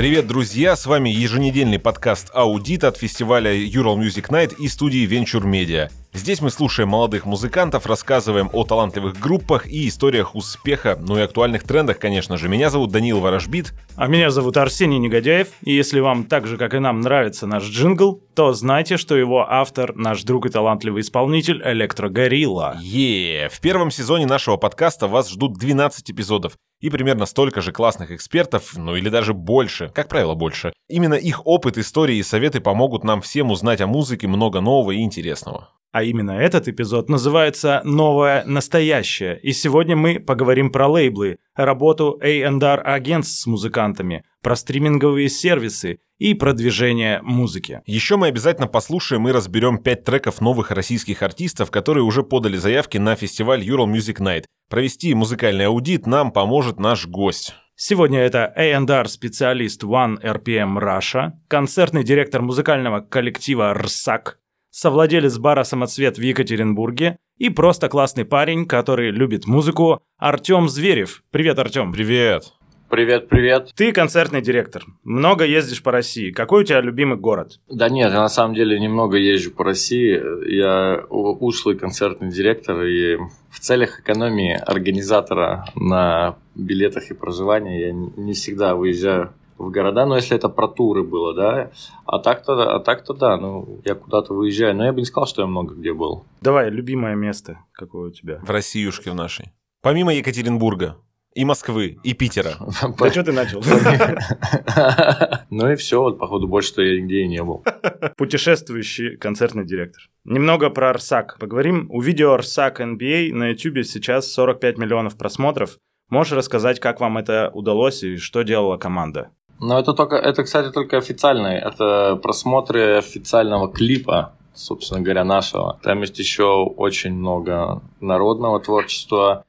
Привет, друзья! С вами еженедельный подкаст «Аудит» от фестиваля Ural Music Night и студии Venture Media. Здесь мы слушаем молодых музыкантов, рассказываем о талантливых группах и историях успеха, ну и актуальных трендах, конечно же. Меня зовут Данил Ворожбит. А меня зовут Арсений Негодяев. И если вам так же, как и нам, нравится наш джингл, то знайте, что его автор – наш друг и талантливый исполнитель Электрогорилла. Е, в первом сезоне нашего подкаста вас ждут 12 эпизодов и примерно столько же классных экспертов, ну или даже больше, как правило, больше. Именно их опыт, истории и советы помогут нам всем узнать о музыке много нового и интересного. А именно этот эпизод называется «Новое настоящее», и сегодня мы поговорим про лейблы, работу A&R агентств с музыкантами, про стриминговые сервисы и продвижение музыки. Еще мы обязательно послушаем и разберем пять треков новых российских артистов, которые уже подали заявки на фестиваль Ural Music Night. Провести музыкальный аудит нам поможет наш гость. Сегодня это A&R специалист One RPM Russia, концертный директор музыкального коллектива РСАК, совладелец бара «Самоцвет» в Екатеринбурге и просто классный парень, который любит музыку, Артем Зверев. Привет, Артем. Привет. Привет, привет. Ты концертный директор. Много ездишь по России. Какой у тебя любимый город? Да нет, я на самом деле немного езжу по России. Я ушлый концертный директор, и в целях экономии организатора на билетах и проживании я не всегда выезжаю в города, но если это про туры было, да, а так-то, а так-то да, ну, я куда-то выезжаю, но я бы не сказал, что я много где был. Давай, любимое место какое у тебя? В Россиюшке в нашей. Помимо Екатеринбурга, и Москвы, и Питера. Да что ты начал? Ну и все, вот походу больше-то я нигде и не был. Путешествующий концертный директор. Немного про Арсак. Поговорим. У видео Арсак NBA на YouTube сейчас 45 миллионов просмотров. Можешь рассказать, как вам это удалось и что делала команда? Но это только, это, кстати, только официальные. Это просмотры официального клипа, собственно говоря, нашего. Там есть еще очень много народного творчества.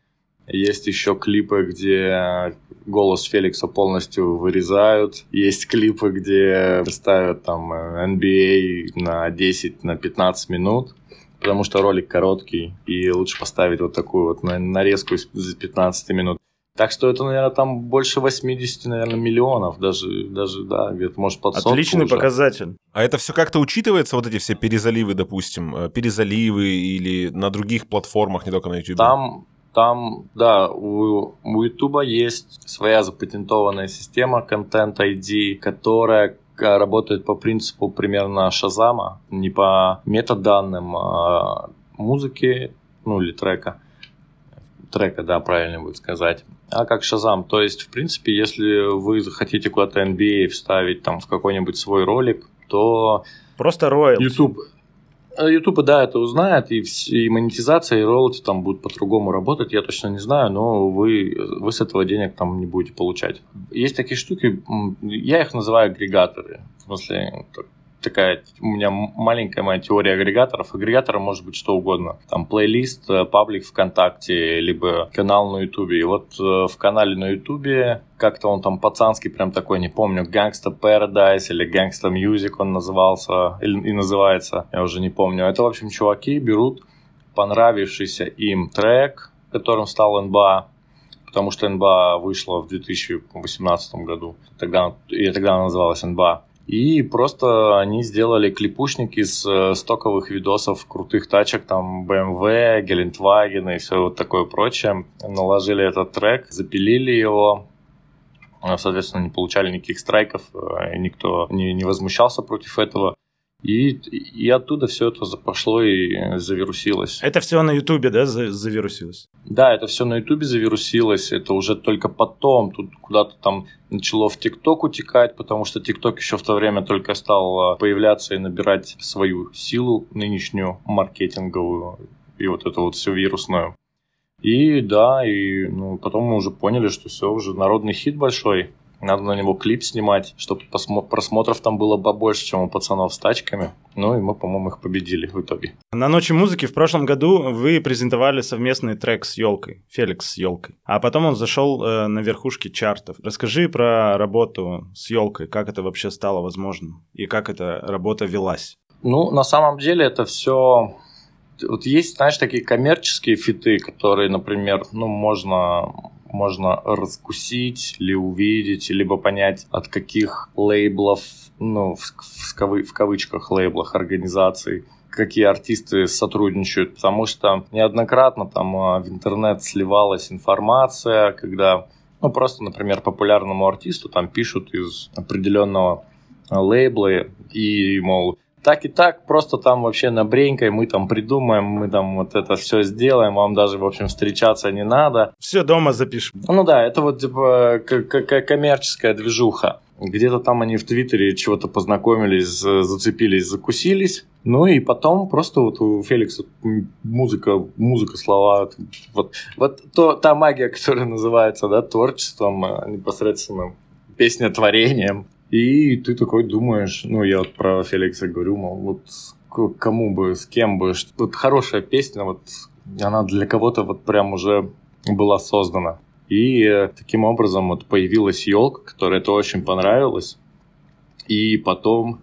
Есть еще клипы, где голос Феликса полностью вырезают. Есть клипы, где ставят там NBA на 10, на 15 минут потому что ролик короткий, и лучше поставить вот такую вот нарезку из 15 минут. Так что это, наверное, там больше 80, наверное, миллионов, даже, даже да, где-то, может, под Отличный уже. показатель. А это все как-то учитывается, вот эти все перезаливы, допустим, э, перезаливы или на других платформах, не только на YouTube? Там, там, да, у, у YouTube есть своя запатентованная система Content ID, которая э, работает по принципу примерно Шазама, не по метаданным а музыки, ну или трека, трека, да, правильно будет сказать а как Шазам. То есть, в принципе, если вы захотите куда-то NBA вставить там в какой-нибудь свой ролик, то... Просто роялти. YouTube, YouTube, да, это узнает, и, и монетизация, и роялти там будут по-другому работать, я точно не знаю, но вы, вы с этого денег там не будете получать. Есть такие штуки, я их называю агрегаторы, в смысле, такая у меня маленькая моя теория агрегаторов. Агрегатором может быть что угодно. Там плейлист, э, паблик ВКонтакте, либо канал на Ютубе. И вот э, в канале на Ютубе как-то он там пацанский прям такой, не помню, Gangsta Paradise или Gangsta Music он назывался, или, и называется, я уже не помню. Это, в общем, чуваки берут понравившийся им трек, которым стал НБА, потому что НБА вышла в 2018 году, тогда, и тогда она называлась НБА. И просто они сделали клипушник из э, стоковых видосов крутых тачек, там BMW, Gelentwagen и все вот такое прочее. Наложили этот трек, запилили его, соответственно, не получали никаких страйков, э, никто не, не возмущался против этого. И, и оттуда все это пошло и завирусилось. Это все на Ютубе, да, завирусилось? Да, это все на Ютубе завирусилось. Это уже только потом тут куда-то там начало в ТикТок утекать, потому что ТикТок еще в то время только стал а, появляться и набирать свою силу нынешнюю маркетинговую и вот эту вот всю вирусную. И да, и ну, потом мы уже поняли, что все, уже народный хит большой. Надо на него клип снимать, чтобы просмотров там было побольше, чем у пацанов с тачками. Ну и мы, по-моему, их победили в итоге. На Ночи музыки в прошлом году вы презентовали совместный трек с елкой, Феликс с елкой. А потом он зашел э, на верхушке чартов. Расскажи про работу с елкой, как это вообще стало возможным и как эта работа велась. Ну, на самом деле это все вот есть, знаешь, такие коммерческие фиты, которые, например, ну, можно можно раскусить или увидеть, либо понять, от каких лейблов, ну, в, в, в кавычках лейблах организаций, какие артисты сотрудничают, потому что неоднократно там а, в интернет сливалась информация, когда, ну, просто, например, популярному артисту там пишут из определенного лейбла и, мол, так и так, просто там вообще на бренькой мы там придумаем, мы там вот это все сделаем, вам даже, в общем, встречаться не надо. Все дома запишем. Ну да, это вот типа коммерческая движуха. Где-то там они в Твиттере чего-то познакомились, зацепились, закусились. Ну и потом просто вот у Феликса музыка, музыка, слова. Вот, вот то, та магия, которая называется да, творчеством, а непосредственно песня творением. И ты такой думаешь, ну, я вот про Феликса говорю, мол, вот кому бы, с кем бы, вот хорошая песня, вот она для кого-то вот прям уже была создана. И э, таким образом вот появилась елка, которая это очень понравилось. И потом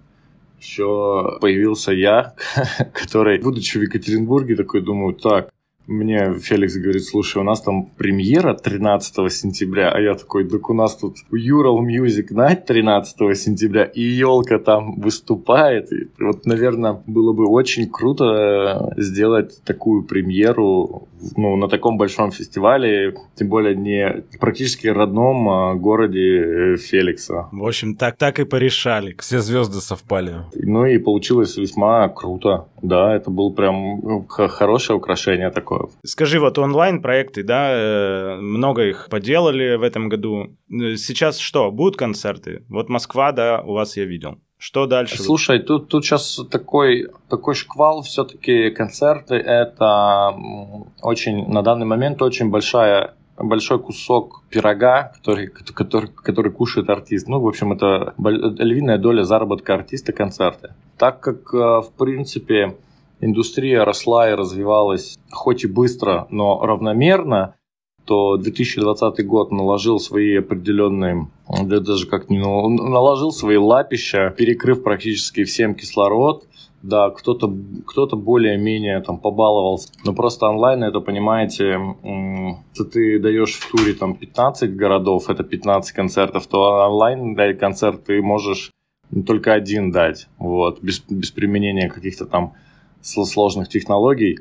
еще появился я, который, будучи в Екатеринбурге, такой думаю, так, мне Феликс говорит, слушай, у нас там премьера 13 сентября, а я такой, так у нас тут Ural Music Night 13 сентября, и елка там выступает. И вот, наверное, было бы очень круто сделать такую премьеру ну, на таком большом фестивале, тем более не практически родном а, городе э, Феликса. В общем, так, так и порешали. Все звезды совпали. Ну и получилось весьма круто. Да, это был прям ну, хорошее украшение такое. Скажи, вот онлайн-проекты, да, э, много их поделали в этом году. Э, сейчас что, будут концерты? Вот Москва, да, у вас я видел. Что дальше? Слушай, тут, тут сейчас такой, такой шквал, все-таки концерты это очень, на данный момент очень большая большой кусок пирога, который, который, который кушает артист. Ну, в общем, это львиная доля заработка артиста концерты. Так как, э, в принципе, индустрия росла и развивалась хоть и быстро, но равномерно, то 2020 год наложил свои определенные, да даже как не наложил свои лапища, перекрыв практически всем кислород. Да, кто-то кто более-менее там побаловался. Но просто онлайн, это, понимаете, если ты даешь в туре там 15 городов, это 15 концертов, то онлайн дать концерт ты можешь только один дать, вот, без, без применения каких-то там сложных технологий,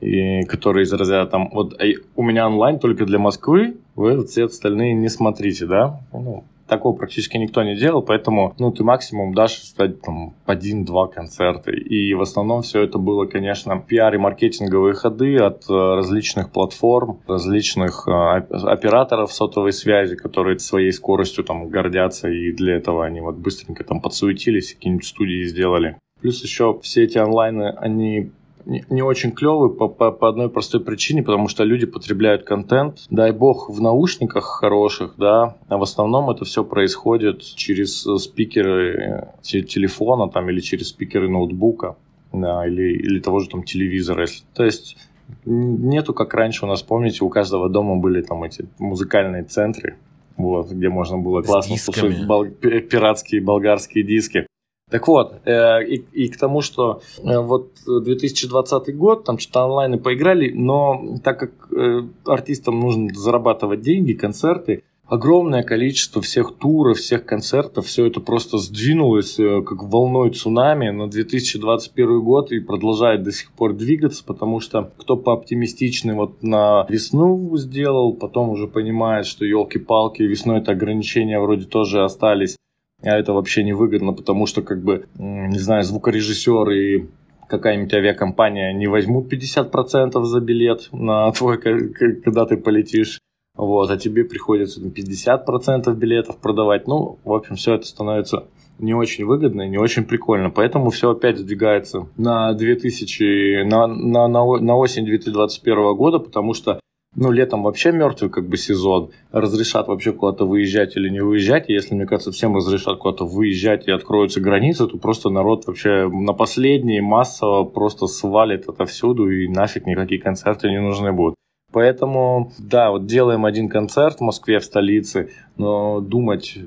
и которые из разряда там, вот у меня онлайн только для Москвы, вы все остальные не смотрите, да? Ну, такого практически никто не делал, поэтому, ну, ты максимум дашь стать там один-два концерта. И в основном все это было, конечно, пиар и маркетинговые ходы от э, различных платформ, различных э, операторов сотовой связи, которые своей скоростью там гордятся, и для этого они вот быстренько там подсуетились, какие-нибудь студии сделали. Плюс еще все эти онлайны, они не, очень клевые по, по, по одной простой причине, потому что люди потребляют контент, дай бог, в наушниках хороших, да, а в основном это все происходит через спикеры телефона там или через спикеры ноутбука, да, или, или того же там телевизора. Если, то есть нету, как раньше у нас, помните, у каждого дома были там эти музыкальные центры, вот, где можно было классно слушать бол- пиратские болгарские диски. Так вот, э, и, и к тому, что э, вот 2020 год, там что-то онлайны поиграли, но так как э, артистам нужно зарабатывать деньги, концерты, огромное количество всех туров, всех концертов, все это просто сдвинулось э, как волной цунами на 2021 год и продолжает до сих пор двигаться, потому что кто пооптимистичный вот на весну сделал, потом уже понимает, что елки-палки, весной это ограничения вроде тоже остались а это вообще невыгодно, потому что, как бы, не знаю, звукорежиссер и какая-нибудь авиакомпания не возьмут 50% за билет на твой, когда ты полетишь. Вот, а тебе приходится 50% билетов продавать. Ну, в общем, все это становится не очень выгодно и не очень прикольно. Поэтому все опять сдвигается на 2000, на, на, на, на осень 2021 года, потому что ну, летом вообще мертвый как бы сезон. Разрешат вообще куда-то выезжать или не выезжать. Если, мне кажется, всем разрешат куда-то выезжать и откроются границы, то просто народ вообще на последние массово просто свалит отовсюду и нафиг никакие концерты не нужны будут. Поэтому, да, вот делаем один концерт в Москве, в столице, но думать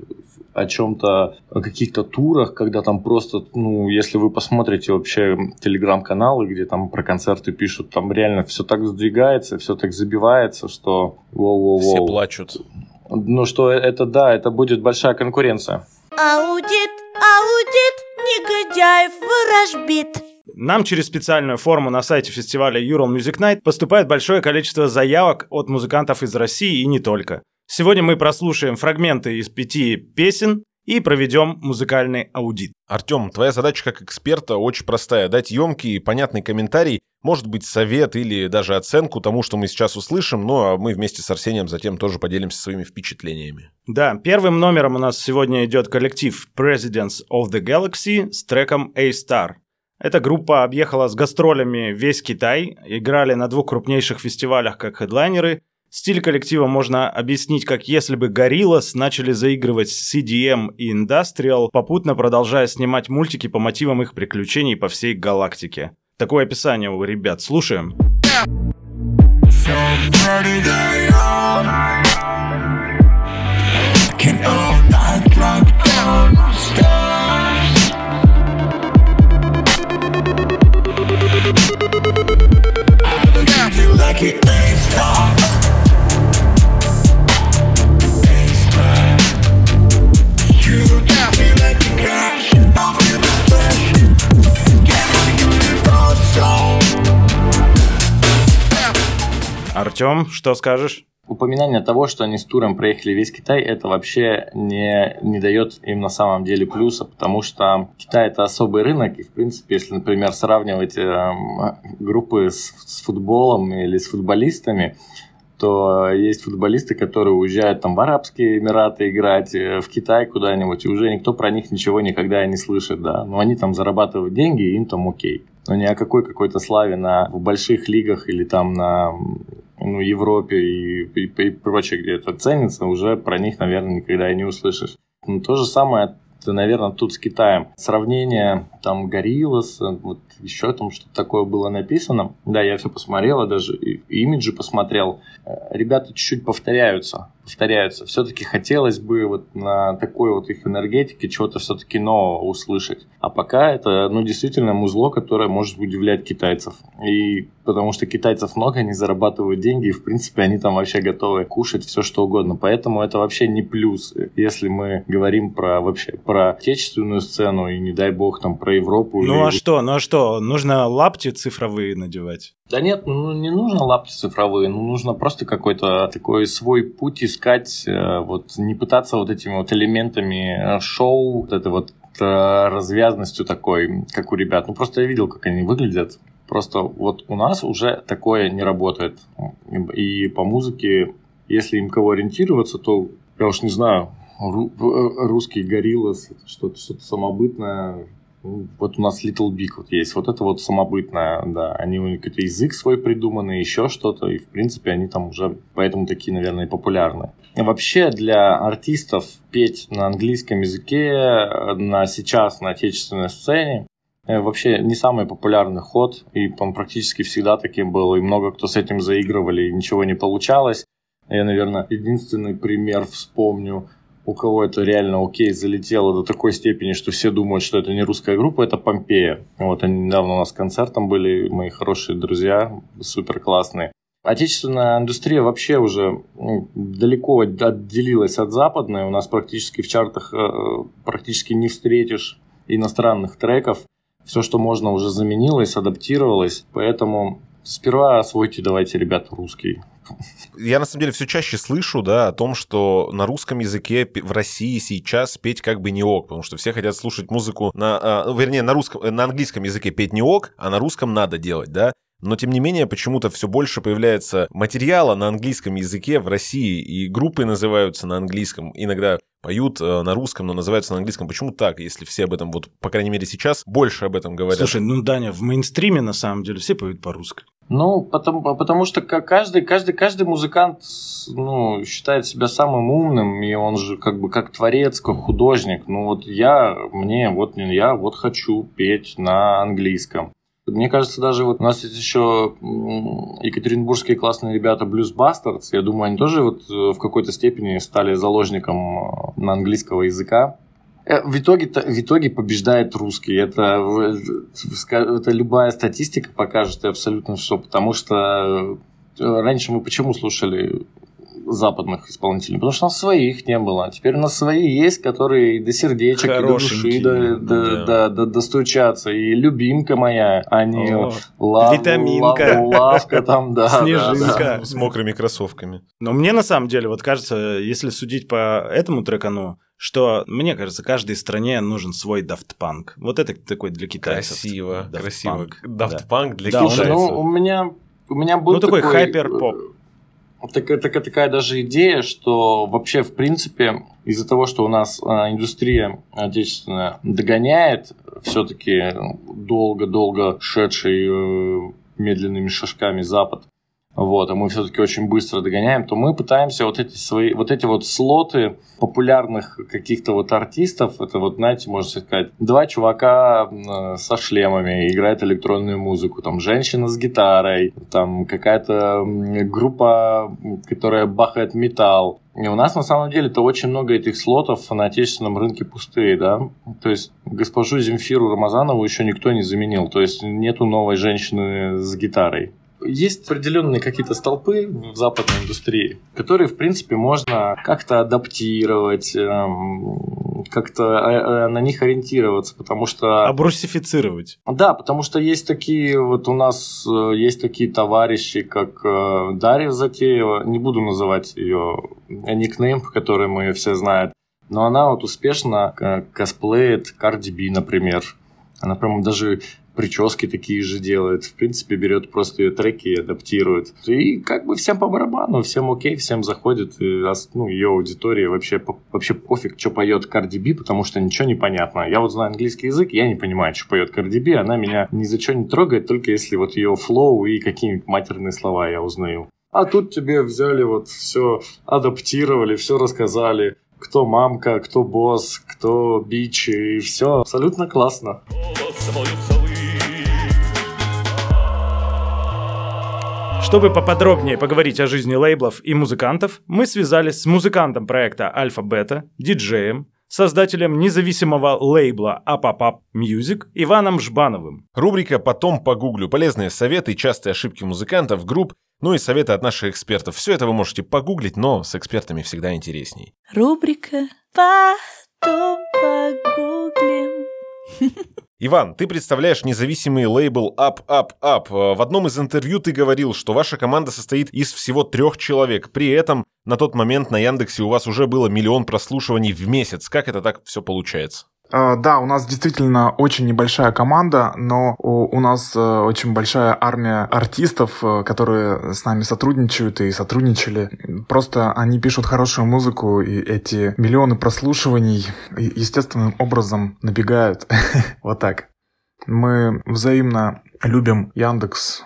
о чем-то, о каких-то турах, когда там просто, ну, если вы посмотрите вообще телеграм-каналы, где там про концерты пишут, там реально все так сдвигается, все так забивается, что воу-воу-воу. Все плачут. Ну, что это, да, это будет большая конкуренция. Аудит, аудит, негодяев ворожбит. Нам через специальную форму на сайте фестиваля Ural Music Night поступает большое количество заявок от музыкантов из России и не только. Сегодня мы прослушаем фрагменты из пяти песен и проведем музыкальный аудит. Артем, твоя задача как эксперта очень простая. Дать емкий и понятный комментарий, может быть, совет или даже оценку тому, что мы сейчас услышим, ну а мы вместе с Арсением затем тоже поделимся своими впечатлениями. Да, первым номером у нас сегодня идет коллектив Presidents of the Galaxy с треком A-Star. Эта группа объехала с гастролями весь Китай, играли на двух крупнейших фестивалях как хедлайнеры. Стиль коллектива можно объяснить как если бы Gorillaz начали заигрывать с CDM и Industrial, попутно продолжая снимать мультики по мотивам их приключений по всей галактике. Такое описание у ребят. Слушаем. Can Артем, что скажешь? упоминание того, что они с туром проехали весь Китай, это вообще не, не дает им на самом деле плюса, потому что Китай это особый рынок, и в принципе, если, например, сравнивать э, группы с, с футболом или с футболистами, то есть футболисты, которые уезжают там в Арабские Эмираты играть, э, в Китай куда-нибудь, и уже никто про них ничего никогда не слышит, да. Но они там зарабатывают деньги, и им там окей. Но ни о какой какой-то славе на, в больших лигах или там на ну, Европе и, и, и прочее, где это ценится, уже про них, наверное, никогда и не услышишь. Ну, то же самое это, наверное, тут с Китаем. Сравнение там Гориллас, вот еще там что-то такое было написано. Да, я все посмотрел, даже и имиджи посмотрел. Э, ребята чуть-чуть повторяются повторяются. Все-таки хотелось бы вот на такой вот их энергетике чего-то все-таки нового услышать. А пока это, ну, действительно музло, которое может удивлять китайцев. И потому что китайцев много, они зарабатывают деньги, и, в принципе, они там вообще готовы кушать все, что угодно. Поэтому это вообще не плюс, если мы говорим про вообще про отечественную сцену и, не дай бог, там про Европу. Ну, или... а что, ну, а что, нужно лапти цифровые надевать? Да нет, ну не нужно лапти цифровые, ну нужно просто какой-то такой свой путь искать, э, вот не пытаться вот этими вот элементами э, шоу, вот этой вот э, развязностью такой, как у ребят. Ну просто я видел, как они выглядят. Просто вот у нас уже такое не работает. И по музыке, если им кого ориентироваться, то я уж не знаю, русский гориллас, что-то что самобытное, вот у нас Little Big вот есть, вот это вот самобытное, да, они у них какой-то язык свой придуманный, еще что-то, и в принципе они там уже поэтому такие, наверное, популярны. Вообще для артистов петь на английском языке на сейчас на отечественной сцене э, вообще не самый популярный ход, и он практически всегда таким был, и много кто с этим заигрывали, и ничего не получалось. Я, наверное, единственный пример вспомню – у кого это реально окей залетело до такой степени, что все думают, что это не русская группа, это Помпея. Вот они недавно у нас концертом были, мои хорошие друзья, супер классные. Отечественная индустрия вообще уже ну, далеко отделилась от западной. У нас практически в чартах э, практически не встретишь иностранных треков. Все, что можно, уже заменилось, адаптировалось. Поэтому сперва освойте давайте, ребята, русский я на самом деле все чаще слышу, да, о том, что на русском языке в России сейчас петь как бы не ок, потому что все хотят слушать музыку на, а, вернее, на русском, на английском языке петь не ок, а на русском надо делать, да. Но, тем не менее, почему-то все больше появляется материала на английском языке в России, и группы называются на английском, иногда поют э, на русском, но называются на английском. Почему так, если все об этом, вот, по крайней мере, сейчас больше об этом говорят? Слушай, ну, Даня, в мейнстриме, на самом деле, все поют по-русски. Ну, потому, потому что каждый, каждый, каждый музыкант ну, считает себя самым умным, и он же как бы как творец, как художник. Ну вот я, мне, вот я вот хочу петь на английском. Мне кажется, даже вот у нас есть еще екатеринбургские классные ребята Blues Bastards. Я думаю, они тоже вот э, в какой-то степени стали заложником э, на английского языка. Э, в итоге, в итоге побеждает русский. Это, это любая статистика покажет абсолютно все, потому что раньше мы почему слушали западных исполнителей, потому что у нас своих не было. А теперь у нас свои есть, которые до сердечек, и до души до, до, да. до, достучаться. И любимка моя, а не лав, Витаминка. Лав, лавка там, да. Снежинка. Да, да. С мокрыми кроссовками. Но мне на самом деле, вот кажется, если судить по этому трекану, что, мне кажется, каждой стране нужен свой Daft Punk. Вот это такой для китайцев. Красиво, Daft красиво. Punk. Daft Punk для да, китайцев. Ну, у меня, у меня был ну, такой, такой хайпер-поп такая, такая, такая даже идея, что вообще, в принципе, из-за того, что у нас а, индустрия отечественная догоняет все-таки долго-долго шедший э, медленными шажками Запад, вот, а мы все-таки очень быстро догоняем, то мы пытаемся вот эти свои, вот эти вот слоты популярных каких-то вот артистов, это вот, знаете, можно сказать, два чувака со шлемами играют электронную музыку, там, женщина с гитарой, там, какая-то группа, которая бахает металл, и у нас на самом деле то очень много этих слотов на отечественном рынке пустые, да. То есть госпожу Земфиру Рамазанову еще никто не заменил. То есть нету новой женщины с гитарой есть определенные какие-то столпы в западной индустрии, которые, в принципе, можно как-то адаптировать, эм, как-то э, э, на них ориентироваться, потому что... Обрусифицировать. Да, потому что есть такие, вот у нас э, есть такие товарищи, как Дарья Затеева, не буду называть ее никнейм, который мы ее все знают, но она вот успешно косплеит Cardi B, например. Она прям даже прически такие же делает. В принципе, берет просто ее треки и адаптирует. И как бы всем по барабану, всем окей, всем заходит. И, ну, ее аудитория вообще, вообще пофиг, что поет Cardi B, потому что ничего не понятно. Я вот знаю английский язык, я не понимаю, что поет Cardi B. Она меня ни за что не трогает, только если вот ее флоу и какие-нибудь матерные слова я узнаю. А тут тебе взяли вот все, адаптировали, все рассказали кто мамка, кто босс, кто бич, и все абсолютно классно. Чтобы поподробнее поговорить о жизни лейблов и музыкантов, мы связались с музыкантом проекта Альфа-Бета, диджеем, создателем независимого лейбла Апапап Music Иваном Жбановым. Рубрика «Потом погуглю». Полезные советы и частые ошибки музыкантов, групп, ну и советы от наших экспертов. Все это вы можете погуглить, но с экспертами всегда интересней. Рубрика «Потом погуглим». Иван, ты представляешь независимый лейбл Up Up Up. В одном из интервью ты говорил, что ваша команда состоит из всего трех человек. При этом на тот момент на Яндексе у вас уже было миллион прослушиваний в месяц. Как это так все получается? А, да, у нас действительно очень небольшая команда, но у нас э, очень большая армия артистов, э, которые с нами сотрудничают и сотрудничали. Просто они пишут хорошую музыку, и эти миллионы прослушиваний естественным образом набегают. Вот так. Мы взаимно любим Яндекс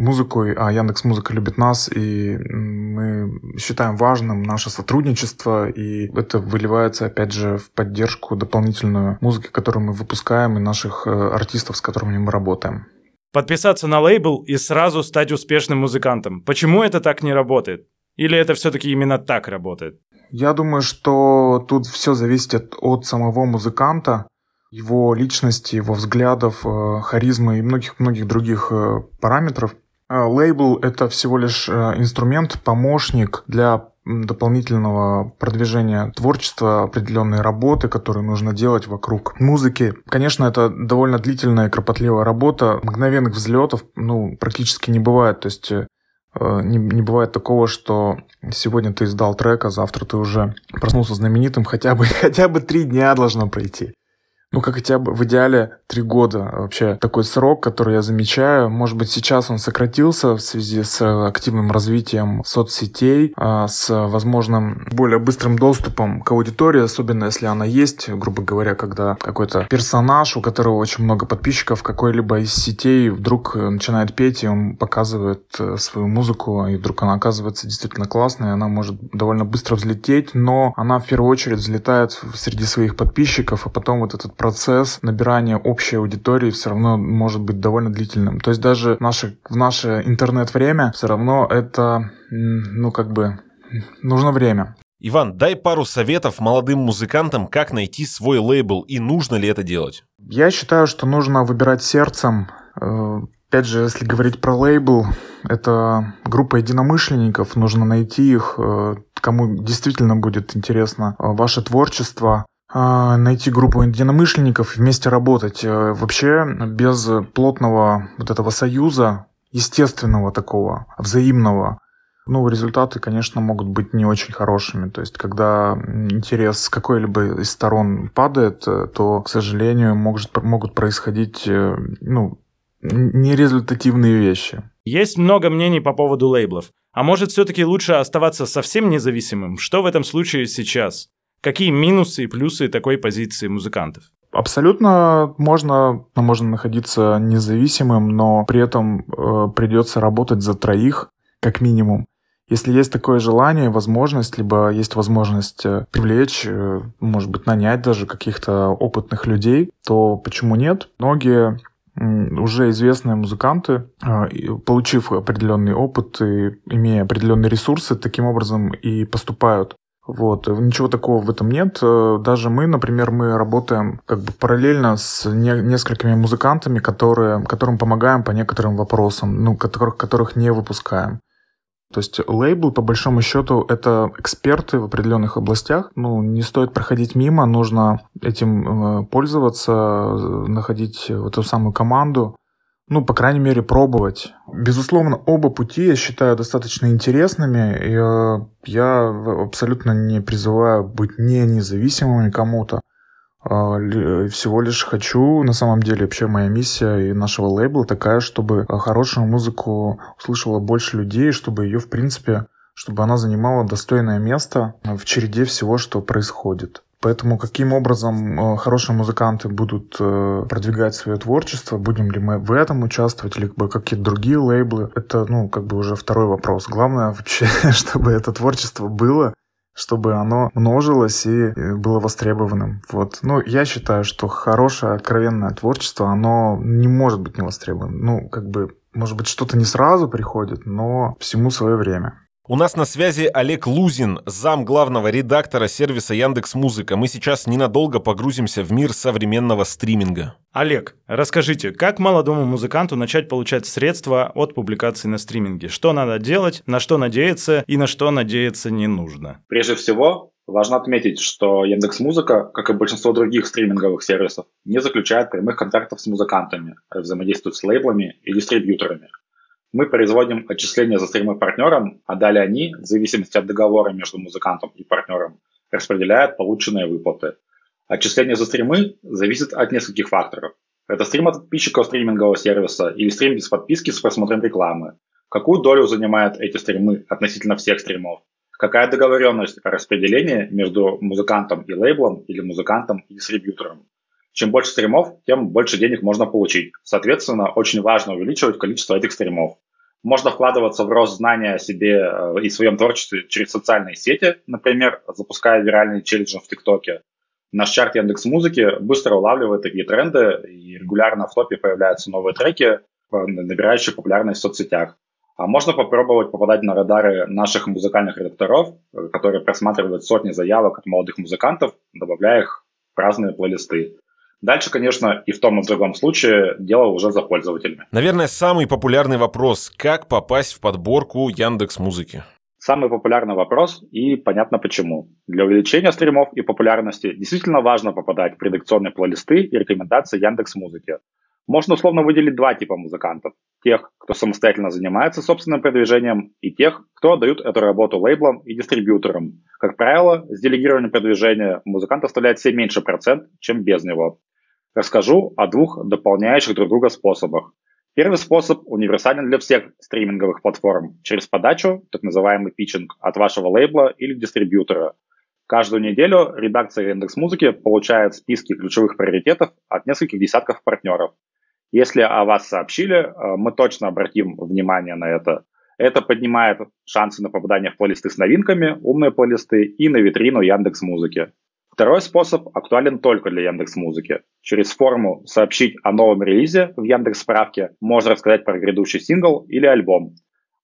музыку, а Яндекс Музыка любит нас, и мы считаем важным наше сотрудничество, и это выливается, опять же, в поддержку дополнительную музыки, которую мы выпускаем, и наших э, артистов, с которыми мы работаем. Подписаться на лейбл и сразу стать успешным музыкантом. Почему это так не работает? Или это все-таки именно так работает? Я думаю, что тут все зависит от, от самого музыканта, его личности, его взглядов, э, харизмы и многих-многих других э, параметров. А, лейбл — это всего лишь э, инструмент, помощник для дополнительного продвижения творчества, определенной работы, которую нужно делать вокруг музыки. Конечно, это довольно длительная и кропотливая работа. Мгновенных взлетов ну, практически не бывает. То есть э, не, не бывает такого, что сегодня ты издал трек, а завтра ты уже проснулся знаменитым. Хотя бы, хотя бы три дня должно пройти ну, как хотя бы в идеале три года вообще такой срок, который я замечаю. Может быть, сейчас он сократился в связи с активным развитием соцсетей, а, с возможным более быстрым доступом к аудитории, особенно если она есть, грубо говоря, когда какой-то персонаж, у которого очень много подписчиков какой-либо из сетей вдруг начинает петь, и он показывает э, свою музыку, и вдруг она оказывается действительно классной, она может довольно быстро взлететь, но она в первую очередь взлетает среди своих подписчиков, а потом вот этот процесс набирания общего общей аудитории все равно может быть довольно длительным. То есть даже наше, в наше интернет-время все равно это, ну, как бы, нужно время. Иван, дай пару советов молодым музыкантам, как найти свой лейбл и нужно ли это делать? Я считаю, что нужно выбирать сердцем. Э, опять же, если говорить про лейбл, это группа единомышленников, нужно найти их, э, кому действительно будет интересно э, ваше творчество, найти группу единомышленников, вместе работать. Вообще, без плотного вот этого союза, естественного такого, взаимного, ну, результаты, конечно, могут быть не очень хорошими. То есть, когда интерес с какой-либо из сторон падает, э, то, к сожалению, может, могут происходить, э, ну, нерезультативные вещи. Есть много мнений по поводу лейблов. А может, все-таки лучше оставаться совсем независимым? Что в этом случае сейчас? Какие минусы и плюсы такой позиции музыкантов? Абсолютно можно, можно находиться независимым, но при этом э, придется работать за троих, как минимум. Если есть такое желание, возможность, либо есть возможность э, привлечь, э, может быть, нанять даже каких-то опытных людей, то почему нет? Многие уже известные музыканты, э, получив определенный опыт и имея определенные ресурсы, таким образом и поступают. Вот. Ничего такого в этом нет. Даже мы, например, мы работаем как бы параллельно с не, несколькими музыкантами, которые, которым помогаем по некоторым вопросам, ну, которых, которых не выпускаем. То есть лейбл, по большому счету, это эксперты в определенных областях. Ну, не стоит проходить мимо, нужно этим э, пользоваться, находить вот эту самую команду. Ну, по крайней мере, пробовать. Безусловно, оба пути я считаю достаточно интересными. Э, я абсолютно не призываю быть не независимыми кому-то. А, всего лишь хочу, на самом деле, вообще моя миссия и нашего лейбла такая, чтобы а, хорошую музыку услышало больше людей, чтобы ее, в принципе, чтобы она занимала достойное место в череде всего, что происходит. Поэтому каким образом а, хорошие музыканты будут э, продвигать свое творчество, будем ли мы в этом участвовать, либо какие-то другие лейблы, это, ну, как бы уже второй вопрос. Главное вообще, чтобы это творчество было, чтобы оно множилось и было востребованным. Вот. Ну, я считаю, что хорошее, откровенное творчество, оно не может быть не востребованным. Ну, как бы, может быть, что-то не сразу приходит, но всему свое время. У нас на связи Олег Лузин, зам главного редактора сервиса Яндекс Музыка. Мы сейчас ненадолго погрузимся в мир современного стриминга. Олег, расскажите, как молодому музыканту начать получать средства от публикаций на стриминге? Что надо делать, на что надеяться и на что надеяться не нужно? Прежде всего, важно отметить, что Яндекс Музыка, как и большинство других стриминговых сервисов, не заключает прямых контактов с музыкантами, а взаимодействует с лейблами и дистрибьюторами. Мы производим отчисления за стримы партнерам, а далее они, в зависимости от договора между музыкантом и партнером, распределяют полученные выплаты. Отчисление за стримы зависит от нескольких факторов. Это стрим от подписчиков стримингового сервиса или стрим без подписки с просмотром рекламы. Какую долю занимают эти стримы относительно всех стримов? Какая договоренность о распределении между музыкантом и лейблом или музыкантом и дистрибьютором? Чем больше стримов, тем больше денег можно получить. Соответственно, очень важно увеличивать количество этих стримов. Можно вкладываться в рост знания о себе э, и своем творчестве через социальные сети, например, запуская виральные челленджи в ТикТоке. Наш чарт Яндекс Музыки быстро улавливает такие тренды, и регулярно в топе появляются новые треки, э, набирающие популярность в соцсетях. А можно попробовать попадать на радары наших музыкальных редакторов, э, которые просматривают сотни заявок от молодых музыкантов, добавляя их в разные плейлисты. Дальше, конечно, и в том и в другом случае дело уже за пользователями. Наверное, самый популярный вопрос – как попасть в подборку Яндекс Музыки? Самый популярный вопрос, и понятно почему. Для увеличения стримов и популярности действительно важно попадать в редакционные плейлисты и рекомендации Яндекс Музыки. Можно условно выделить два типа музыкантов. Тех, кто самостоятельно занимается собственным продвижением, и тех, кто отдают эту работу лейблам и дистрибьюторам. Как правило, с делегированием продвижения музыкант оставляет все меньше процент, чем без него. Расскажу о двух дополняющих друг друга способах. Первый способ универсален для всех стриминговых платформ через подачу, так называемый питчинг, от вашего лейбла или дистрибьютора. Каждую неделю редакция Индекс Музыки получает списки ключевых приоритетов от нескольких десятков партнеров. Если о вас сообщили, э, мы точно обратим внимание на это. Это поднимает шансы на попадание в плейлисты с новинками, умные плейлисты и на витрину Яндекс Музыки. Второй способ актуален только для Яндекс Музыки. Через форму сообщить о новом релизе в Яндекс Справке можно рассказать про грядущий сингл или альбом.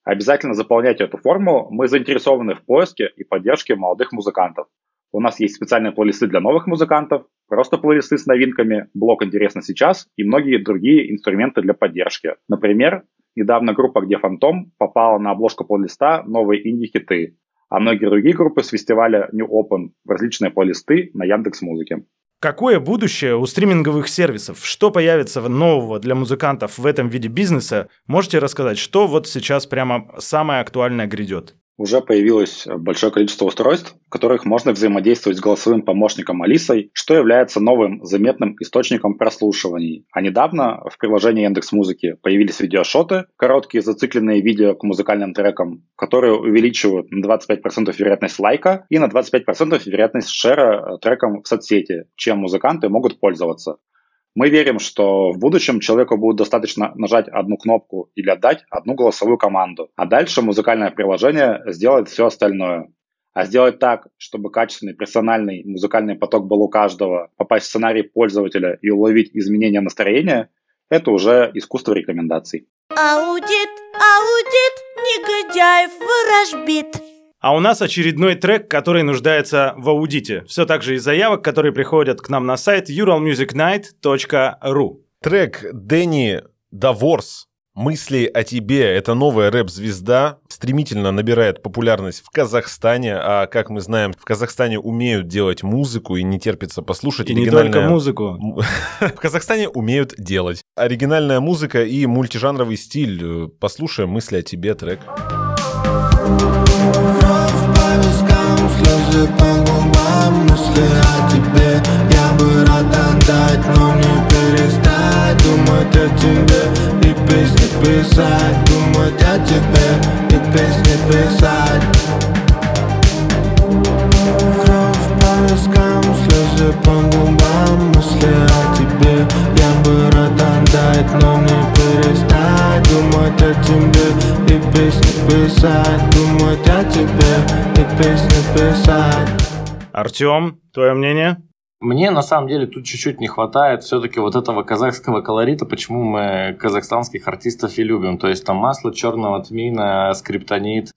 Обязательно заполняйте эту форму, мы заинтересованы в поиске и поддержке молодых музыкантов. У нас есть специальные плейлисты для новых музыкантов, просто плейлисты с новинками, блок «Интересно сейчас» и многие другие инструменты для поддержки. Например, недавно группа «Где Фантом» попала на обложку плейлиста «Новые инди-хиты», а многие другие группы с фестиваля New Open в различные плейлисты на Яндекс Музыке. Какое будущее у стриминговых сервисов? Что появится нового для музыкантов в этом виде бизнеса? Можете рассказать, что вот сейчас прямо самое актуальное грядет? Уже появилось большое количество устройств, в которых можно взаимодействовать с голосовым помощником Алисой, что является новым заметным источником прослушиваний. А недавно в приложении Яндекс Музыки появились видеошоты, короткие зацикленные видео к музыкальным трекам, которые увеличивают на 25% вероятность лайка и на 25% вероятность шера треком в соцсети, чем музыканты могут пользоваться. Мы верим, что в будущем человеку будет достаточно нажать одну кнопку или отдать одну голосовую команду, а дальше музыкальное приложение сделает все остальное. А сделать так, чтобы качественный персональный музыкальный поток был у каждого, попасть в сценарий пользователя и уловить изменения настроения, это уже искусство рекомендаций. Аудит, аудит, негодяев ворожбит. А у нас очередной трек, который нуждается в аудите. Все так же из заявок, которые приходят к нам на сайт uralmusicnight.ru. Трек Дэнни Даворс «Мысли о тебе» — это новая рэп-звезда, стремительно набирает популярность в Казахстане, а, как мы знаем, в Казахстане умеют делать музыку и не терпится послушать И не только музыку. В Казахстане умеют делать. Оригинальная музыка и мультижанровый стиль. Послушаем «Мысли о тебе» трек. По губам Мысли о тебе. Я бы рад отдать, но не перестать Думать о тебе. И песни писать Думать о тебе. И песни писать. Кровь по вискам, слезы по губам Мысли о тебе. Я бы рад но не перестать Думать о тебе и песни писать Думать о тебе песни писать. Артем, твое мнение? Мне на самом деле тут чуть-чуть не хватает все-таки вот этого казахского колорита, почему мы казахстанских артистов и любим. То есть там масло черного тмина, скриптонит,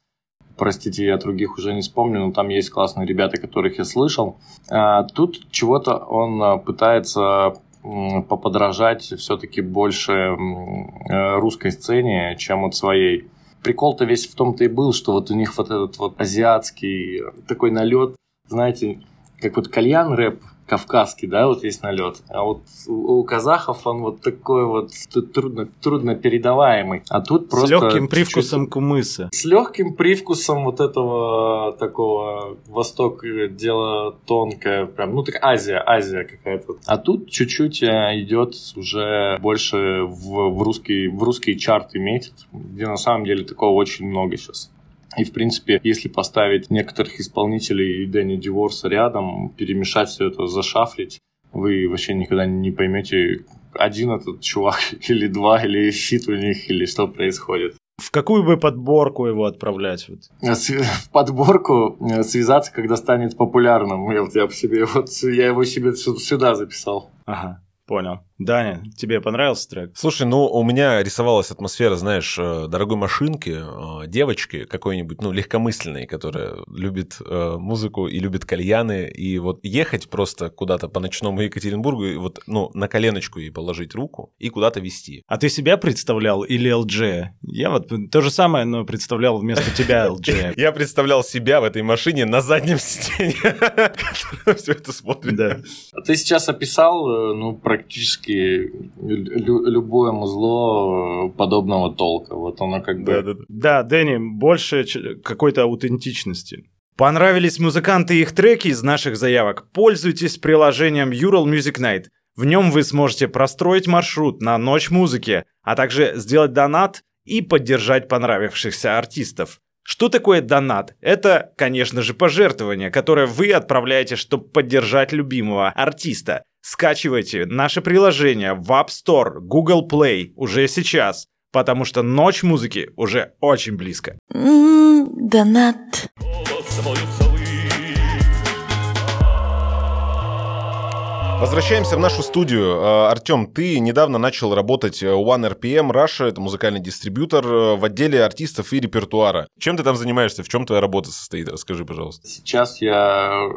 простите, я других уже не вспомню, но там есть классные ребята, которых я слышал. А тут чего-то он а, пытается поподражать все-таки больше э, русской сцене, чем от своей. Прикол-то весь в том-то и был, что вот у них вот этот вот азиатский такой налет, знаете, как вот кальян рэп кавказский, да, вот есть налет. А вот у, у казахов он вот такой вот трудно, трудно передаваемый. А тут просто... С легким привкусом кумыса. С легким привкусом вот этого такого Восток дело тонкое, прям, ну так Азия, Азия какая-то. А тут чуть-чуть э, идет уже больше в, в, русский, в русский чарт метит, где на самом деле такого очень много сейчас. И, в принципе, если поставить некоторых исполнителей и Дэнни Диворса рядом, перемешать все это, зашафлить, вы вообще никогда не поймете, один этот чувак или два, или щит у них, или что происходит. В какую бы подборку его отправлять? Вот? В подборку э, связаться, когда станет популярным. Я, вот, я, себе, вот, я его себе сюда записал. Ага. Понял. Даня, тебе понравился трек? Слушай, ну у меня рисовалась атмосфера, знаешь, э, дорогой машинки, э, девочки какой-нибудь, ну, легкомысленной, которая любит э, музыку и любит кальяны, и вот ехать просто куда-то по ночному Екатеринбургу, и вот, ну, на коленочку ей положить руку и куда-то вести. А ты себя представлял или LG? Я вот то же самое, но представлял вместо тебя LG. Я представлял себя в этой машине на заднем сиденье, все это смотрит. Да. Ты сейчас описал, ну, про практически лю- любое музло э, подобного толка. Вот оно как бы... Да, да, да. да Дэнни, больше какой-то аутентичности. Понравились музыканты и их треки из наших заявок? Пользуйтесь приложением Ural Music Night. В нем вы сможете простроить маршрут на ночь музыки, а также сделать донат и поддержать понравившихся артистов. Что такое донат? Это, конечно же, пожертвование, которое вы отправляете, чтобы поддержать любимого артиста. Скачивайте наше приложение в App Store, Google Play уже сейчас, потому что ночь музыки уже очень близко. Донат. Возвращаемся в нашу студию. Э, Артем, ты недавно начал работать э, One RPM Russia, это музыкальный дистрибьютор, э, в отделе артистов и репертуара. Чем ты там занимаешься? В чем твоя работа состоит? Расскажи, пожалуйста. Сейчас я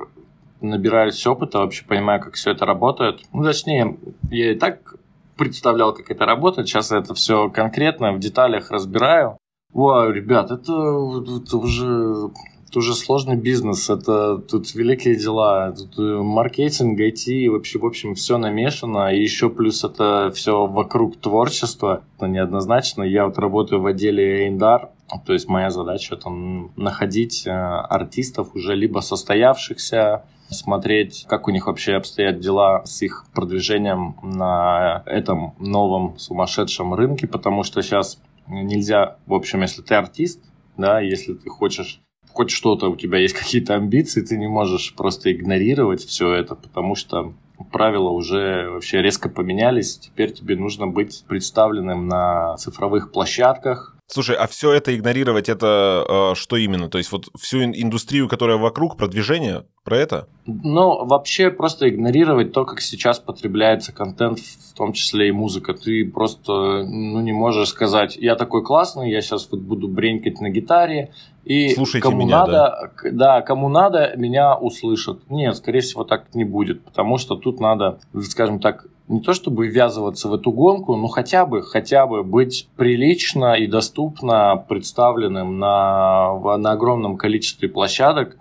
набираюсь опыта, вообще понимаю, как все это работает. Ну, точнее, я и так представлял, как это работает. Сейчас я это все конкретно в деталях разбираю. Вау, ребят, это, это уже это уже сложный бизнес, это тут великие дела, тут э, маркетинг, IT, вообще, в общем, все намешано, и еще плюс это все вокруг творчества, это неоднозначно. Я вот работаю в отделе A&R, то есть моя задача там находить э, артистов уже либо состоявшихся, смотреть, как у них вообще обстоят дела с их продвижением на этом новом сумасшедшем рынке, потому что сейчас нельзя, в общем, если ты артист, да, если ты хочешь хоть что-то у тебя есть какие-то амбиции, ты не можешь просто игнорировать все это, потому что правила уже вообще резко поменялись. Теперь тебе нужно быть представленным на цифровых площадках, Слушай, а все это игнорировать, это э, что именно? То есть вот всю индустрию, которая вокруг, продвижение, про это? Ну, вообще просто игнорировать то, как сейчас потребляется контент, в том числе и музыка. Ты просто ну, не можешь сказать, я такой классный, я сейчас вот буду бренькать на гитаре, и Слушайте кому меня, надо, да. да, кому надо, меня услышат. Нет, скорее всего, так не будет, потому что тут надо, скажем так, не то чтобы ввязываться в эту гонку, но хотя бы, хотя бы быть прилично и доступно представленным на, на огромном количестве площадок,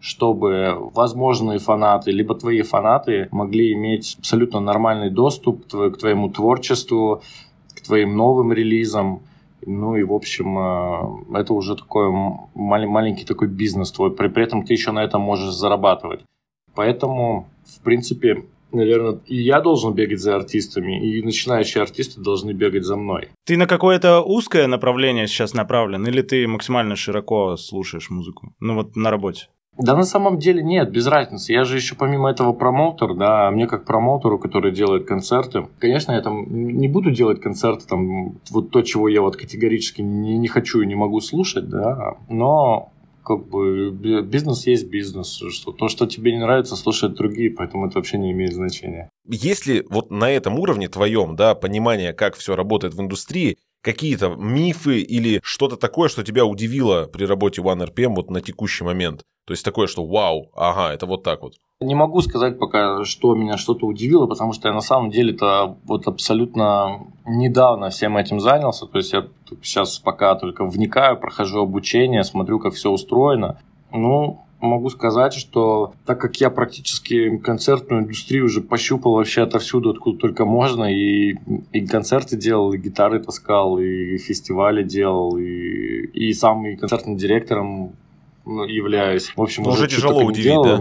чтобы возможные фанаты, либо твои фанаты могли иметь абсолютно нормальный доступ к твоему творчеству, к твоим новым релизам. Ну и, в общем, э, это уже такой маленький такой бизнес твой. При, при этом ты еще на этом можешь зарабатывать. Поэтому, в принципе, наверное, и я должен бегать за артистами, и начинающие артисты должны бегать за мной. Ты на какое-то узкое направление сейчас направлен, или ты максимально широко слушаешь музыку? Ну вот на работе. Да на самом деле нет, без разницы. Я же еще помимо этого промоутер, да, мне как промоутеру, который делает концерты, конечно, я там не буду делать концерты, там, вот то, чего я вот категорически не, не хочу и не могу слушать, да, но как бы бизнес есть бизнес. Что то, что тебе не нравится, слушают другие, поэтому это вообще не имеет значения. Если вот на этом уровне твоем, да, понимание, как все работает в индустрии, какие-то мифы или что-то такое, что тебя удивило при работе OneRPM вот на текущий момент? То есть такое, что вау, ага, это вот так вот. Не могу сказать пока, что меня что-то удивило, потому что я на самом деле-то вот абсолютно недавно всем этим занялся. То есть я сейчас пока только вникаю, прохожу обучение, смотрю, как все устроено. Ну, могу сказать, что так как я практически концертную индустрию уже пощупал вообще отовсюду, откуда только можно, и, и концерты делал, и гитары таскал, и фестивали делал, и, и сам и концертным директором ну, являюсь. В общем, Но уже, уже тяжело удивить, делал. да?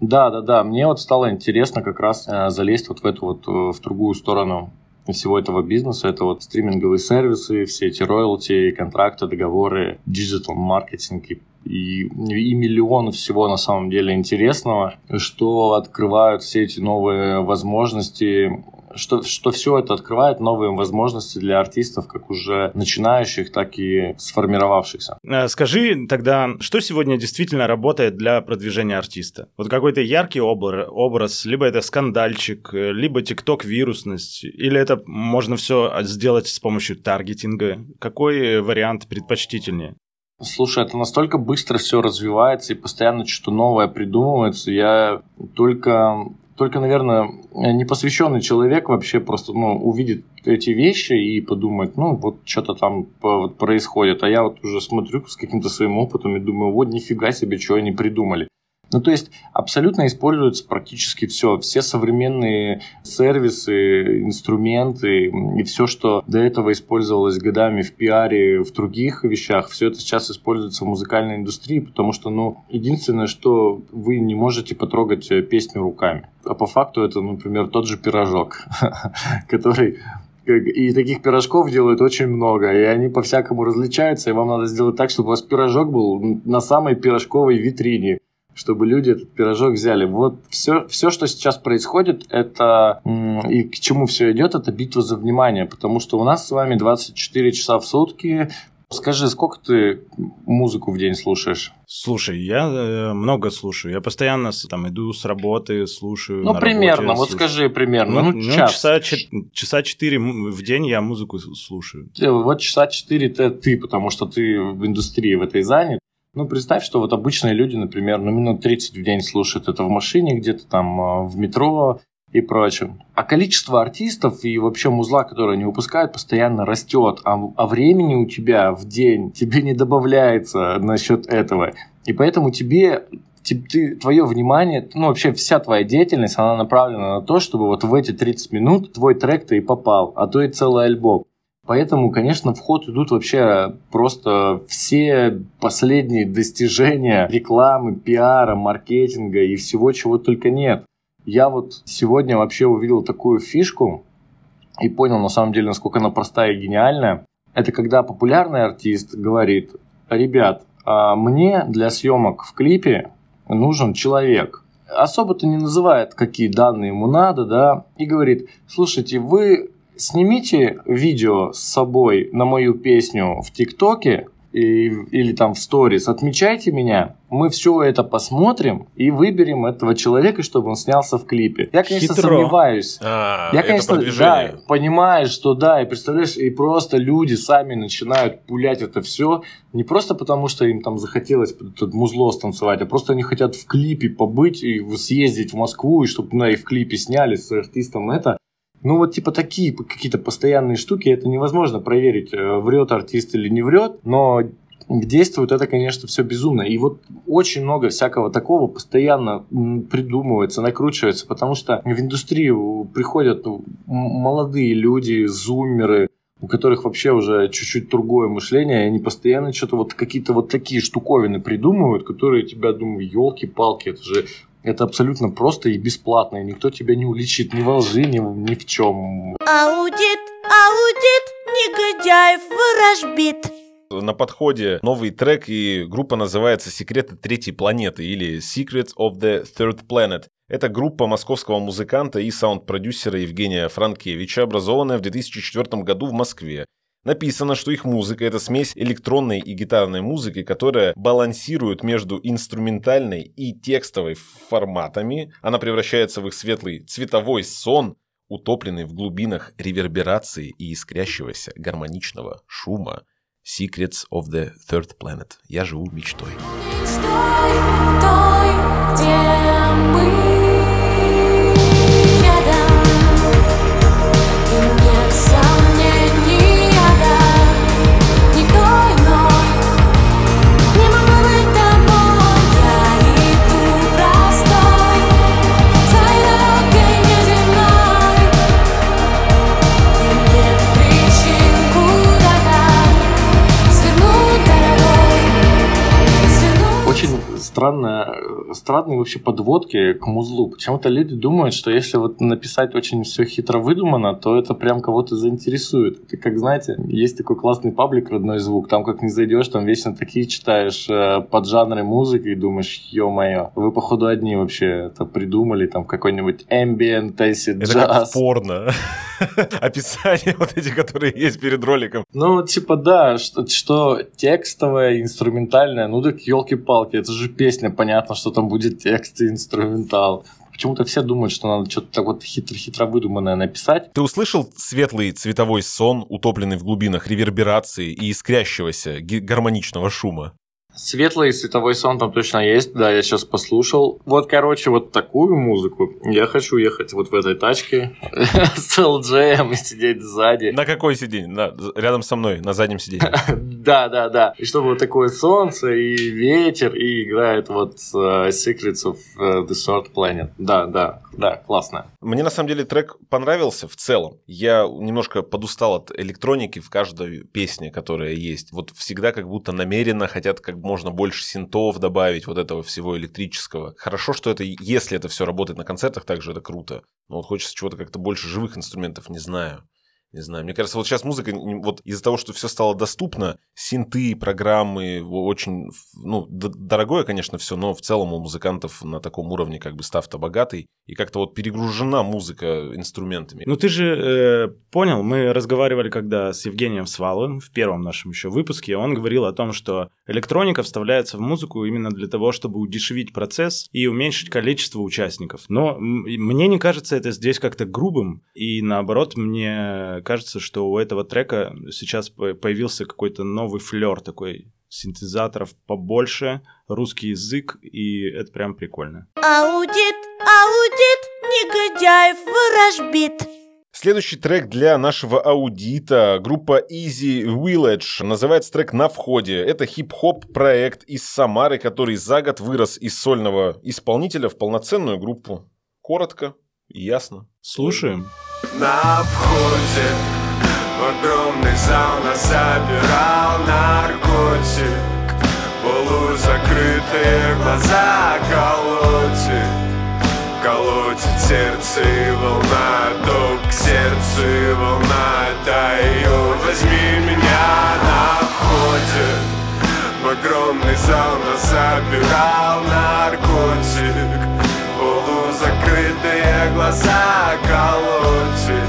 Да, да, да. Мне вот стало интересно как раз э, залезть вот в эту вот э, в другую сторону всего этого бизнеса. Это вот стриминговые сервисы, все эти роялти, контракты, договоры, digital маркетинг и и, и миллион всего на самом деле интересного, что открывают все эти новые возможности что, что все это открывает новые возможности для артистов, как уже начинающих, так и сформировавшихся. Э, скажи тогда, что сегодня действительно работает для продвижения артиста? Вот какой-то яркий образ, либо это скандальчик, э, либо тикток вирусность, или это можно все сделать с помощью таргетинга? Какой вариант предпочтительнее? Слушай, это настолько быстро все развивается и постоянно что-то новое придумывается. Я только только, наверное, непосвященный человек вообще просто ну, увидит эти вещи и подумает, ну, вот что-то там происходит. А я вот уже смотрю с каким-то своим опытом и думаю, вот нифига себе, что они придумали. Ну, то есть абсолютно используется практически все. Все современные сервисы, инструменты и все, что до этого использовалось годами в пиаре, в других вещах, все это сейчас используется в музыкальной индустрии, потому что, ну, единственное, что вы не можете потрогать э, песню руками. А по факту это, например, тот же пирожок, который и таких пирожков делают очень много, и они по-всякому различаются, и вам надо сделать так, чтобы у вас пирожок был на самой пирожковой витрине чтобы люди этот пирожок взяли. Вот все, все, что сейчас происходит, это и к чему все идет, это битва за внимание, потому что у нас с вами 24 часа в сутки, Скажи, сколько ты музыку в день слушаешь? Слушай, я э, много слушаю. Я постоянно там иду с работы, слушаю. Ну, примерно, работе вот слушаю. скажи примерно, Ну, ну, ну, час. часа, чет- часа четыре м- в день я музыку слушаю. Э, Вот часа 4 это ты, потому что ты в индустрии в этой занят. Ну, представь, что вот обычные люди, например, ну, минут 30 в день слушают это в машине, где-то там а, в метро и прочем. А количество артистов и вообще музла, которые они выпускают, постоянно растет. А, а времени у тебя в день тебе не добавляется насчет этого. И поэтому тебе те- ты, твое внимание, ну вообще вся твоя деятельность, она направлена на то, чтобы вот в эти 30 минут твой трек-то и попал, а то и целый альбом. Поэтому, конечно, в ход идут вообще просто все последние достижения рекламы, пиара, маркетинга и всего, чего только нет. Я вот сегодня вообще увидел такую фишку и понял, на самом деле, насколько она простая и гениальная. Это когда популярный артист говорит, ребят, а мне для съемок в клипе нужен человек. Особо-то не называет, какие данные ему надо, да, и говорит, слушайте, вы снимите видео с собой на мою песню в ТикТоке и- или там в сторис, отмечайте меня, мы все это посмотрим и выберем этого человека, чтобы он снялся в клипе. Я, конечно, Хитро. сомневаюсь. А, Я, это конечно, да, понимаешь, что да, и представляешь, и просто люди сами начинают пулять это все, не просто потому, что им там захотелось тут музло станцевать, а просто они хотят в клипе побыть и съездить в Москву, и чтобы на и в клипе сняли с артистом это. Ну вот типа такие какие-то постоянные штуки, это невозможно проверить, э, врет артист или не врет, но действует это, конечно, все безумно. И вот очень много всякого такого постоянно придумывается, накручивается, потому что в индустрию приходят ну, молодые люди, зумеры, у которых вообще уже чуть-чуть другое мышление, и они постоянно что-то вот какие-то вот такие штуковины придумывают, которые тебя, думаю, елки-палки, это же это абсолютно просто и бесплатно, и никто тебя не уличит ни во лжи, ни, в- ни в чем. Аудит, аудит, негодяев ворожбит. На подходе новый трек, и группа называется «Секреты третьей планеты» или «Secrets of the Third Planet». Это группа московского музыканта и саунд-продюсера Евгения Франкевича, образованная в 2004 году в Москве. Написано, что их музыка – это смесь электронной и гитарной музыки, которая балансирует между инструментальной и текстовой форматами. Она превращается в их светлый цветовой сон, утопленный в глубинах реверберации и искрящегося гармоничного шума. Secrets of the Third Planet. Я живу мечтой. Стой, той, где мы Странно, странные вообще подводки к музлу. Почему-то люди думают, что если вот написать очень все хитро выдумано, то это прям кого-то заинтересует. Это как, знаете, есть такой классный паблик «Родной звук», там как не зайдешь, там вечно такие читаешь э, поджанры музыки и думаешь, ё-моё, вы походу одни вообще это придумали, там какой-нибудь ambient, acid, Это как в порно. Описания вот эти, которые есть перед роликом. Ну, типа, да, что, что текстовое, инструментальное, ну так елки-палки, это же песня, понятно, что там будет текст и инструментал. Почему-то все думают, что надо что-то так вот хитро-хитро выдуманное написать. Ты услышал светлый цветовой сон, утопленный в глубинах реверберации и искрящегося гармоничного шума? Светлый световой сон там точно есть, да, я сейчас послушал. Вот, короче, вот такую музыку. Я хочу ехать вот в этой тачке с LJ и сидеть сзади. На какой сиденье? На- рядом со мной, на заднем сиденье. Да, да, да. И чтобы вот такое солнце и ветер, и играет вот э, Secrets of э, the Third Planet. Да, да, да, классно. Мне на самом деле трек понравился в целом. Я немножко подустал от электроники в каждой песне, которая есть. Вот всегда как будто намеренно хотят как можно больше синтов добавить, вот этого всего электрического. Хорошо, что это, если это все работает на концертах, также это круто. Но вот хочется чего-то как-то больше живых инструментов, не знаю. Не знаю, мне кажется, вот сейчас музыка, вот из-за того, что все стало доступно, синты, программы, очень, ну, дорогое, конечно, все, но в целом у музыкантов на таком уровне как бы став-то богатый, и как-то вот перегружена музыка инструментами. Ну ты же э, понял, мы разговаривали когда с Евгением Сваловым в первом нашем еще выпуске, он говорил о том, что электроника вставляется в музыку именно для того, чтобы удешевить процесс и уменьшить количество участников. Но мне не кажется это здесь как-то грубым, и наоборот, мне кажется, что у этого трека сейчас по- появился какой-то новый флер такой синтезаторов побольше, русский язык, и это прям прикольно. Аудит, аудит, негодяев ворожбит. Следующий трек для нашего аудита. Группа Easy Village. Называется трек «На входе». Это хип-хоп проект из Самары, который за год вырос из сольного исполнителя в полноценную группу. Коротко ясно. Слушаем. На входе в огромный зал нас забирал наркотик Полузакрытые глаза колотит Колотит сердце и волна Ток к и волна Даю, возьми меня на входе В огромный зал нас забирал наркотик Глаза колотит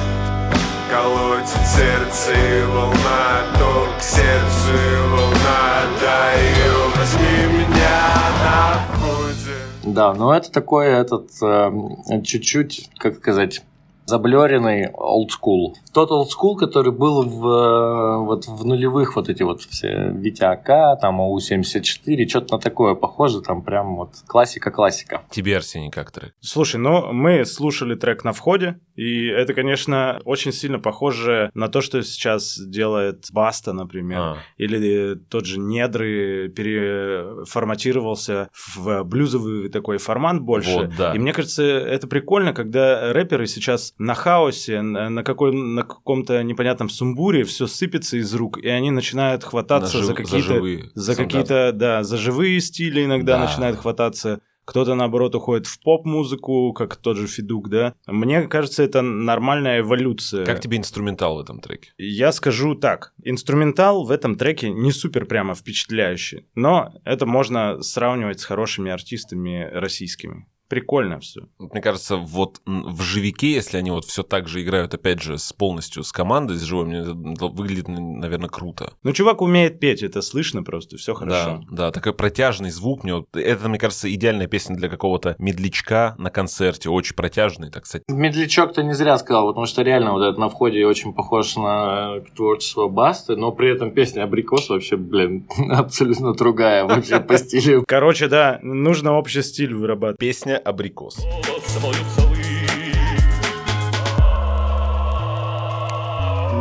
Колотит сердце и волна Ток к сердцу и волна Даю, возьми меня на входе. Да, но это такой этот э, чуть-чуть, как сказать, заблеренный old school. Тот old school, который был в, вот в нулевых вот эти вот все Витя АК, там АУ-74, что-то на такое похоже, там прям вот классика-классика. Тебе, Арсений, как трек? Слушай, ну мы слушали трек на входе, и это, конечно, очень сильно похоже на то, что сейчас делает Баста, например. А, Или тот же Недры переформатировался в блюзовый такой формат больше. Вот, да. И мне кажется, это прикольно, когда рэперы сейчас на хаосе, на, на какой, на каком-то непонятном сумбуре все сыпется из рук, и они начинают хвататься на за жив- какие-то живые за стандарты. какие-то, да, за живые стили иногда Да. начинает хвататься. Кто-то, наоборот, уходит в поп-музыку, как тот же Федук, да. Мне кажется, это нормальная эволюция. Как тебе инструментал в этом треке? Я скажу так. Инструментал в этом треке не супер прямо впечатляющий, но это можно сравнивать с хорошими артистами российскими. Прикольно все. Вот Мне кажется, вот в «Живике», если они вот все так же играют, опять же, с полностью с командой, с живой, мне это выглядит, наверное, круто. Ну, чувак умеет петь, это слышно просто, все хорошо. Да, да, такой протяжный звук. Мне вот, это, мне кажется, идеальная песня для какого-то медлячка на концерте. Очень протяжный, так сказать. Медлячок ты не зря сказал, потому что реально вот этот на входе очень похож на творчество Басты, но при этом песня Абрикос вообще, блин, абсолютно другая вообще по стилю. Короче, да, нужно общий стиль вырабатывать. Песня «Абрикос».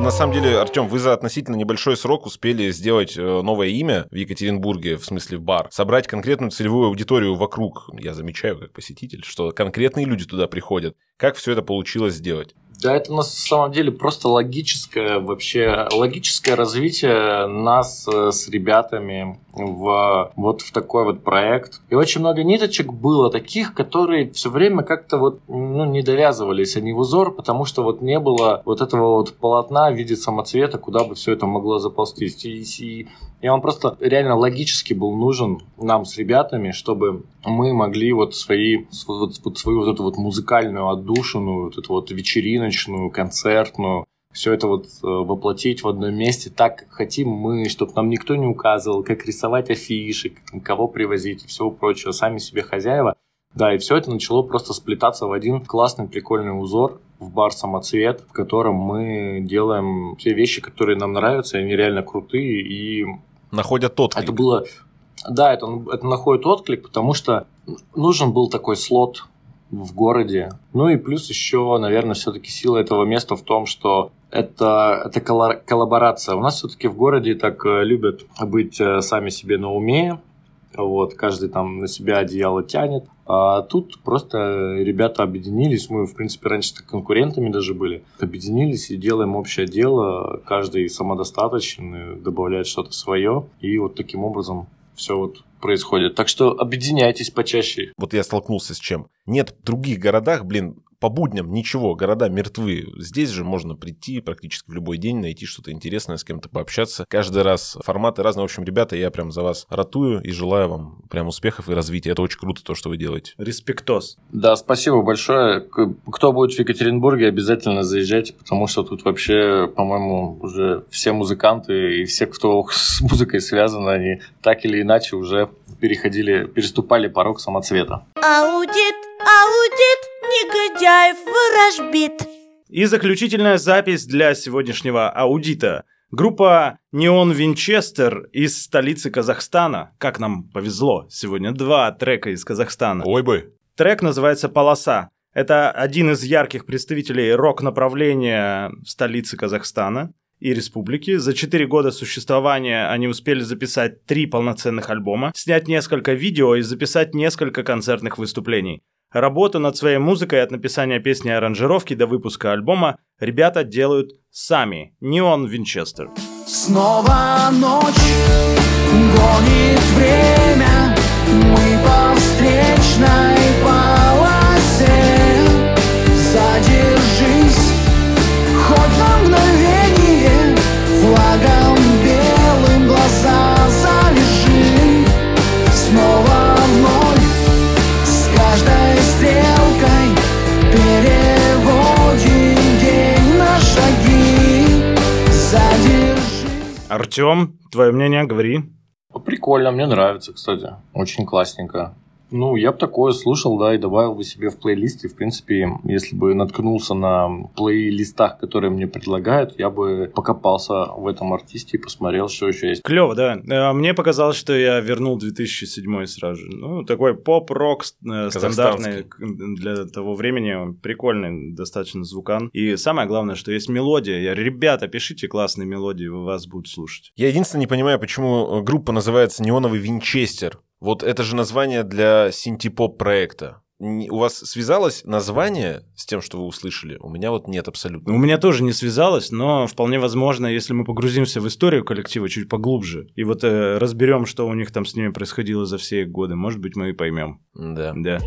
На самом деле, Артем, вы за относительно небольшой срок успели сделать э, новое имя в Екатеринбурге, в смысле в бар, собрать конкретную целевую аудиторию вокруг. Я замечаю, как посетитель, что конкретные люди туда приходят. Как все это получилось сделать? Да, это на самом деле просто логическое вообще логическое развитие нас э, с ребятами в вот в такой вот проект. И очень много ниточек было таких, которые все время как-то вот ну, не довязывались они в узор, потому что вот не было вот этого вот полотна в виде самоцвета, куда бы все это могло заползтись. И, и, и он просто реально логически был нужен нам с ребятами, чтобы мы могли вот свои вот, вот свою вот эту вот музыкальную отдушину, вот эту вот вечериночную, концертную, все это вот э, воплотить в одном месте так, как хотим мы, чтобы нам никто не указывал, как рисовать афиши, кого привозить и всего прочего, сами себе хозяева. Да, и все это начало просто сплетаться в один классный, прикольный узор в бар «Самоцвет», в котором мы делаем те вещи, которые нам нравятся, они реально крутые, и Находят тот. это было... Да, это, это находит отклик, потому что нужен был такой слот в городе. Ну и плюс еще, наверное, все-таки сила этого места в том, что это, это колла- коллаборация. У нас все-таки в городе так э, любят быть э, сами себе на уме. Вот, каждый там на себя одеяло тянет. А тут просто ребята объединились. Мы, в принципе, раньше конкурентами даже были. Объединились и делаем общее дело. Каждый самодостаточен, добавляет что-то свое. И вот таким образом все вот происходит. Так что объединяйтесь почаще. Вот я столкнулся с чем. Нет в других городах, блин, по будням ничего, города мертвы. Здесь же можно прийти практически в любой день, найти что-то интересное, с кем-то пообщаться. Каждый раз форматы разные. В общем, ребята, я прям за вас ратую и желаю вам прям успехов и развития. Это очень круто, то, что вы делаете. Респектос. Да, спасибо большое. Кто будет в Екатеринбурге, обязательно заезжайте, потому что тут вообще, по-моему, уже все музыканты и все, кто с музыкой связан, они так или иначе уже переходили, переступали порог самоцвета. Аудит, аудит, негодяев ворожбит. И заключительная запись для сегодняшнего аудита. Группа Неон Винчестер из столицы Казахстана. Как нам повезло, сегодня два трека из Казахстана. Ой бы. Трек называется «Полоса». Это один из ярких представителей рок-направления в столице Казахстана и республики. За четыре года существования они успели записать три полноценных альбома, снять несколько видео и записать несколько концертных выступлений. Работу над своей музыкой от написания песни и аранжировки до выпуска альбома ребята делают сами. Неон Винчестер. Снова ночь гонит время Мы по встречной полосе Артем, твое мнение, говори. Прикольно, мне нравится, кстати. Очень классненько. Ну, я бы такое слушал, да, и добавил бы себе в плейлист. И, в принципе, если бы наткнулся на плейлистах, которые мне предлагают, я бы покопался в этом артисте и посмотрел, что еще есть. Клево, да. Э, Мне показалось, что я вернул 2007 сразу же. Ну, такой поп-рок э, стандартный для того времени. Прикольный достаточно звукан. И самое главное, что есть мелодия. Я, ребята, пишите классные мелодии, вас будут слушать. Я единственное не понимаю, почему группа называется «Неоновый Винчестер». Вот это же название для синтепоп проекта. У вас связалось название с тем, что вы услышали? У меня вот нет абсолютно. У меня тоже не связалось, но вполне возможно, если мы погрузимся в историю коллектива чуть поглубже и вот э, разберем, что у них там с ними происходило за все годы, может быть, мы и поймем. Да. Да.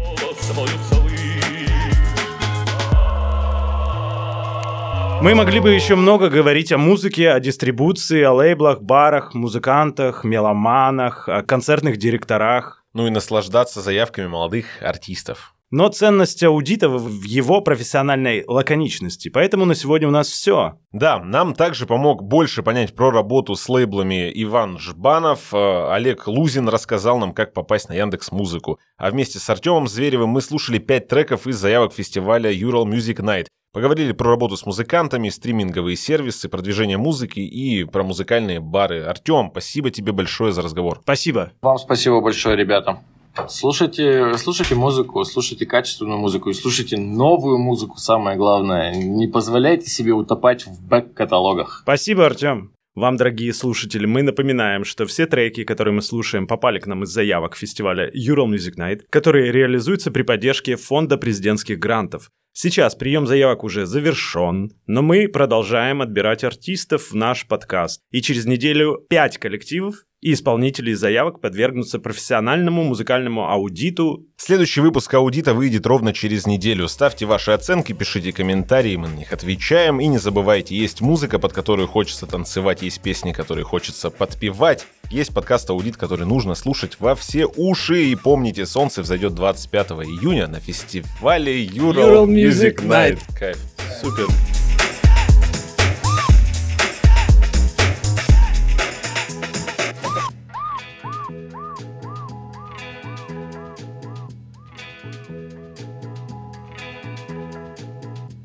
Мы могли бы еще много говорить о музыке, о дистрибуции, о лейблах, барах, музыкантах, меломанах, о концертных директорах. Ну и наслаждаться заявками молодых артистов. Но ценность аудита в его профессиональной лаконичности. Поэтому на сегодня у нас все. Да, нам также помог больше понять про работу с лейблами Иван Жбанов. Э, Олег Лузин рассказал нам, как попасть на Яндекс Музыку. А вместе с Артемом Зверевым мы слушали пять треков из заявок фестиваля Ural Music Night. Поговорили про работу с музыкантами, стриминговые сервисы, продвижение музыки и про музыкальные бары. Артем, спасибо тебе большое за разговор. Спасибо. Вам спасибо большое, ребята. Слушайте, слушайте музыку, слушайте качественную музыку и слушайте новую музыку, самое главное. Не позволяйте себе утопать в бэк-каталогах. Спасибо, Артем. Вам, дорогие слушатели, мы напоминаем, что все треки, которые мы слушаем, попали к нам из заявок фестиваля Ural Music Night, которые реализуются при поддержке Фонда президентских грантов. Сейчас прием заявок уже завершен, но мы продолжаем отбирать артистов в наш подкаст. И через неделю пять коллективов и исполнителей заявок подвергнутся профессиональному музыкальному аудиту. Следующий выпуск аудита выйдет ровно через неделю. Ставьте ваши оценки, пишите комментарии, мы на них отвечаем. И не забывайте, есть музыка, под которую хочется танцевать, есть песни, которые хочется подпевать. Есть подкаст «Аудит», который нужно слушать во все уши. И помните, солнце взойдет 25 июня на фестивале Ural, Ural Music Music Night. Night. Кайф. Супер.